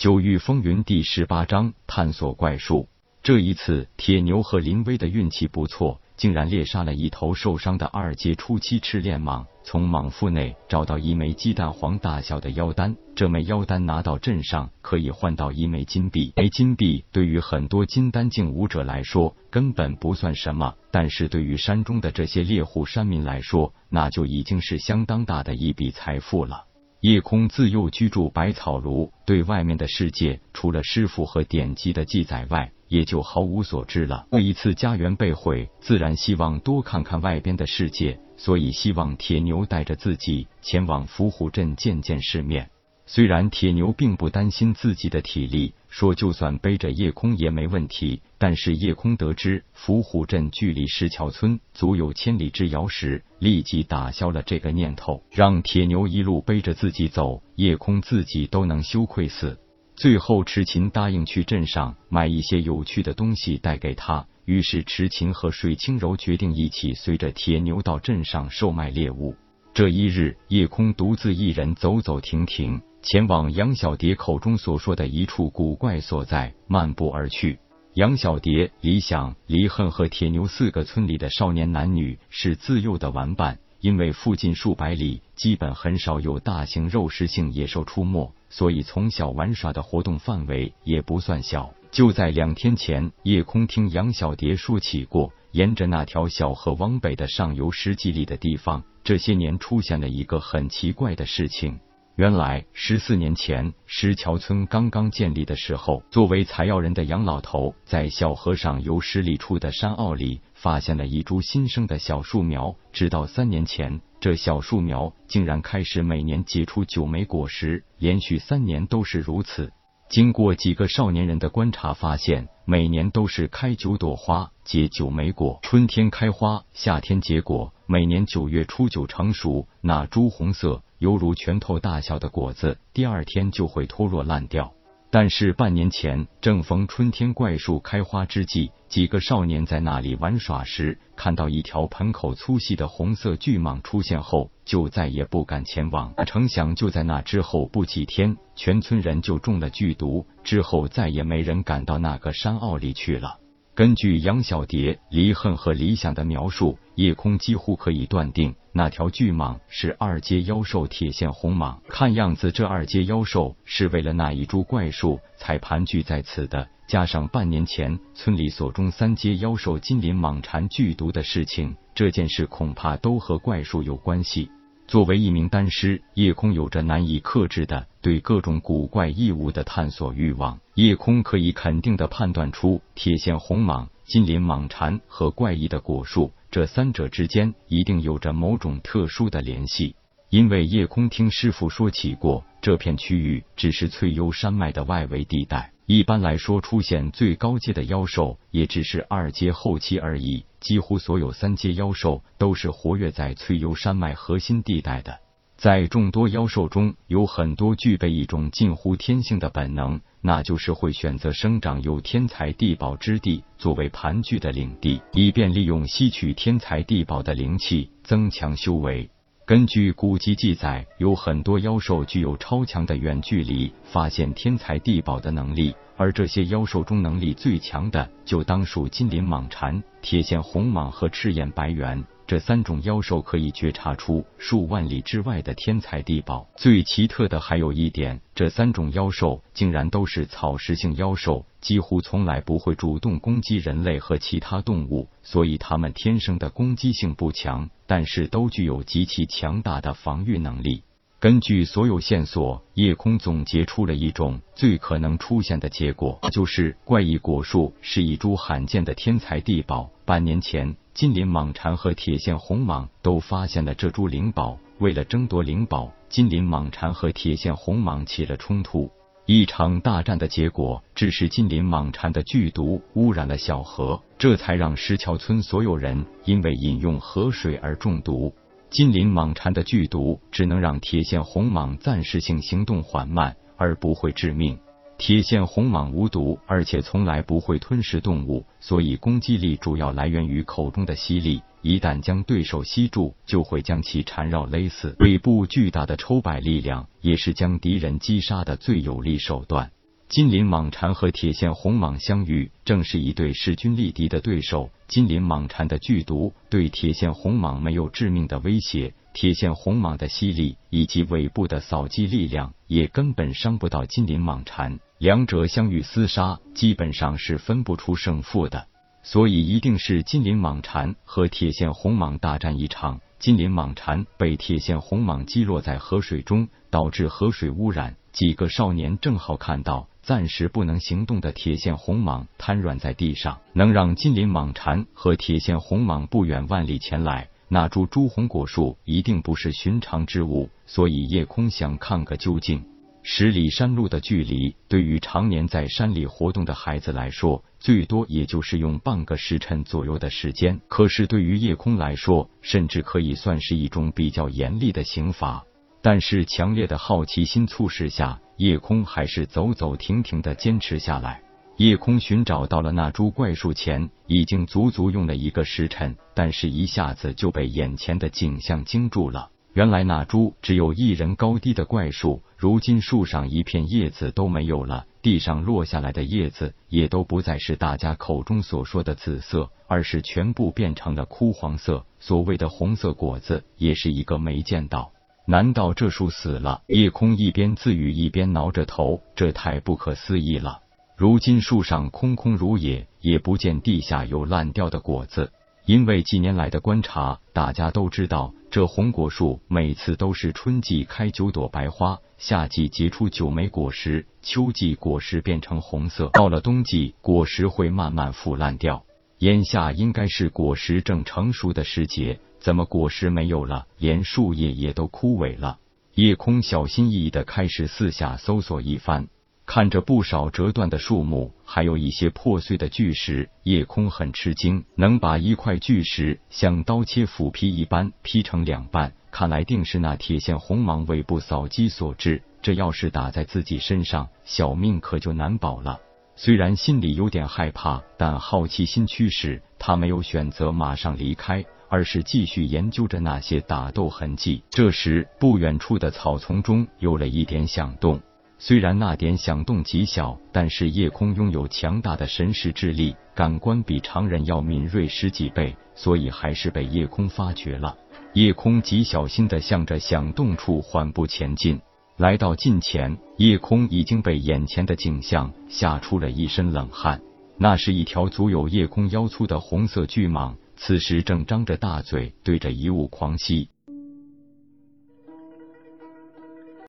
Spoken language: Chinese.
九域风云第十八章探索怪术。这一次，铁牛和林威的运气不错，竟然猎杀了一头受伤的二阶初期赤练蟒。从蟒腹内找到一枚鸡蛋黄大小的妖丹，这枚妖丹拿到镇上可以换到一枚金币。枚金币对于很多金丹境武者来说根本不算什么，但是对于山中的这些猎户山民来说，那就已经是相当大的一笔财富了。夜空自幼居住百草庐，对外面的世界除了师傅和典籍的记载外，也就毫无所知了。这一次家园被毁，自然希望多看看外边的世界，所以希望铁牛带着自己前往伏虎镇见见世面。虽然铁牛并不担心自己的体力，说就算背着夜空也没问题，但是夜空得知伏虎镇距离石桥村足有千里之遥时，立即打消了这个念头，让铁牛一路背着自己走，夜空自己都能羞愧死。最后，池琴答应去镇上买一些有趣的东西带给他，于是池琴和水清柔决定一起随着铁牛到镇上售卖猎物。这一日，夜空独自一人走走停停。前往杨小蝶口中所说的一处古怪所在，漫步而去。杨小蝶、李想、李恨和铁牛四个村里的少年男女是自幼的玩伴，因为附近数百里基本很少有大型肉食性野兽出没，所以从小玩耍的活动范围也不算小。就在两天前，夜空听杨小蝶说起过，沿着那条小河往北的上游十几里的地方，这些年出现了一个很奇怪的事情。原来十四年前石桥村刚刚建立的时候，作为采药人的杨老头在小河上游十里处的山坳里发现了一株新生的小树苗。直到三年前，这小树苗竟然开始每年结出九枚果实，连续三年都是如此。经过几个少年人的观察，发现每年都是开九朵花，结九枚果。春天开花，夏天结果，每年九月初九成熟，那朱红色。犹如拳头大小的果子，第二天就会脱落烂掉。但是半年前，正逢春天怪树开花之际，几个少年在那里玩耍时，看到一条盆口粗细的红色巨蟒出现后，就再也不敢前往。成想就在那之后不几天，全村人就中了剧毒，之后再也没人敢到那个山坳里去了。根据杨小蝶、离恨和理想的描述，夜空几乎可以断定，那条巨蟒是二阶妖兽铁线红蟒。看样子，这二阶妖兽是为了那一株怪树才盘踞在此的。加上半年前村里所中三阶妖兽金鳞蟒缠剧毒的事情，这件事恐怕都和怪树有关系。作为一名丹师，夜空有着难以克制的对各种古怪异物的探索欲望。夜空可以肯定的判断出，铁线红蟒、金鳞蟒蝉和怪异的果树这三者之间一定有着某种特殊的联系。因为夜空听师傅说起过，这片区域只是翠幽山脉的外围地带。一般来说，出现最高阶的妖兽也只是二阶后期而已。几乎所有三阶妖兽都是活跃在翠幽山脉核心地带的。在众多妖兽中，有很多具备一种近乎天性的本能，那就是会选择生长有天才地宝之地作为盘踞的领地，以便利用吸取天才地宝的灵气，增强修为。根据古籍记载，有很多妖兽具有超强的远距离发现天才地宝的能力，而这些妖兽中能力最强的，就当属金鳞蟒蝉、铁线红蟒和赤焰白猿。这三种妖兽可以觉察出数万里之外的天才地宝。最奇特的还有一点，这三种妖兽竟然都是草食性妖兽，几乎从来不会主动攻击人类和其他动物，所以它们天生的攻击性不强，但是都具有极其强大的防御能力。根据所有线索，夜空总结出了一种最可能出现的结果，就是怪异果树是一株罕见的天才地宝。半年前。金鳞蟒蝉和铁线红蟒都发现了这株灵宝，为了争夺灵宝，金鳞蟒蝉和铁线红蟒起了冲突。一场大战的结果，致使金鳞蟒蝉的剧毒污染了小河，这才让石桥村所有人因为饮用河水而中毒。金鳞蟒蝉的剧毒只能让铁线红蟒暂时性行动缓慢，而不会致命。铁线红蟒无毒，而且从来不会吞噬动物，所以攻击力主要来源于口中的吸力。一旦将对手吸住，就会将其缠绕勒死。尾部巨大的抽摆力量，也是将敌人击杀的最有力手段。金鳞蟒蝉和铁线红蟒相遇，正是一对势均力敌的对手。金鳞蟒蝉的剧毒对铁线红蟒没有致命的威胁，铁线红蟒的吸力以及尾部的扫击力量也根本伤不到金鳞蟒蝉。两者相遇厮杀，基本上是分不出胜负的，所以一定是金鳞蟒蝉和铁线红蟒大战一场。金鳞蟒蝉被铁线红蟒击落在河水中，导致河水污染。几个少年正好看到。暂时不能行动的铁线红蟒瘫软在地上，能让金鳞蟒蝉和铁线红蟒不远万里前来。那株朱红果树一定不是寻常之物，所以夜空想看个究竟。十里山路的距离，对于常年在山里活动的孩子来说，最多也就是用半个时辰左右的时间。可是对于夜空来说，甚至可以算是一种比较严厉的刑罚。但是强烈的好奇心促使下。夜空还是走走停停的坚持下来。夜空寻找到了那株怪树前，已经足足用了一个时辰，但是一下子就被眼前的景象惊住了。原来那株只有一人高低的怪树，如今树上一片叶子都没有了，地上落下来的叶子也都不再是大家口中所说的紫色，而是全部变成了枯黄色。所谓的红色果子，也是一个没见到。难道这树死了？夜空一边自语一边挠着头，这太不可思议了。如今树上空空如也，也不见地下有烂掉的果子。因为几年来的观察，大家都知道，这红果树每次都是春季开九朵白花，夏季结出九枚果实，秋季果实变成红色，到了冬季果实会慢慢腐烂掉。眼下应该是果实正成熟的时节。怎么果实没有了，连树叶也都枯萎了？夜空小心翼翼的开始四下搜索一番，看着不少折断的树木，还有一些破碎的巨石，夜空很吃惊，能把一块巨石像刀切斧劈一般劈成两半，看来定是那铁线红蟒尾部扫击所致。这要是打在自己身上，小命可就难保了。虽然心里有点害怕，但好奇心驱使，他没有选择马上离开。而是继续研究着那些打斗痕迹。这时，不远处的草丛中有了一点响动。虽然那点响动极小，但是夜空拥有强大的神识之力，感官比常人要敏锐十几倍，所以还是被夜空发觉了。夜空极小心的向着响动处缓步前进。来到近前，夜空已经被眼前的景象吓出了一身冷汗。那是一条足有夜空腰粗的红色巨蟒。此时正张着大嘴对着遗物狂吸，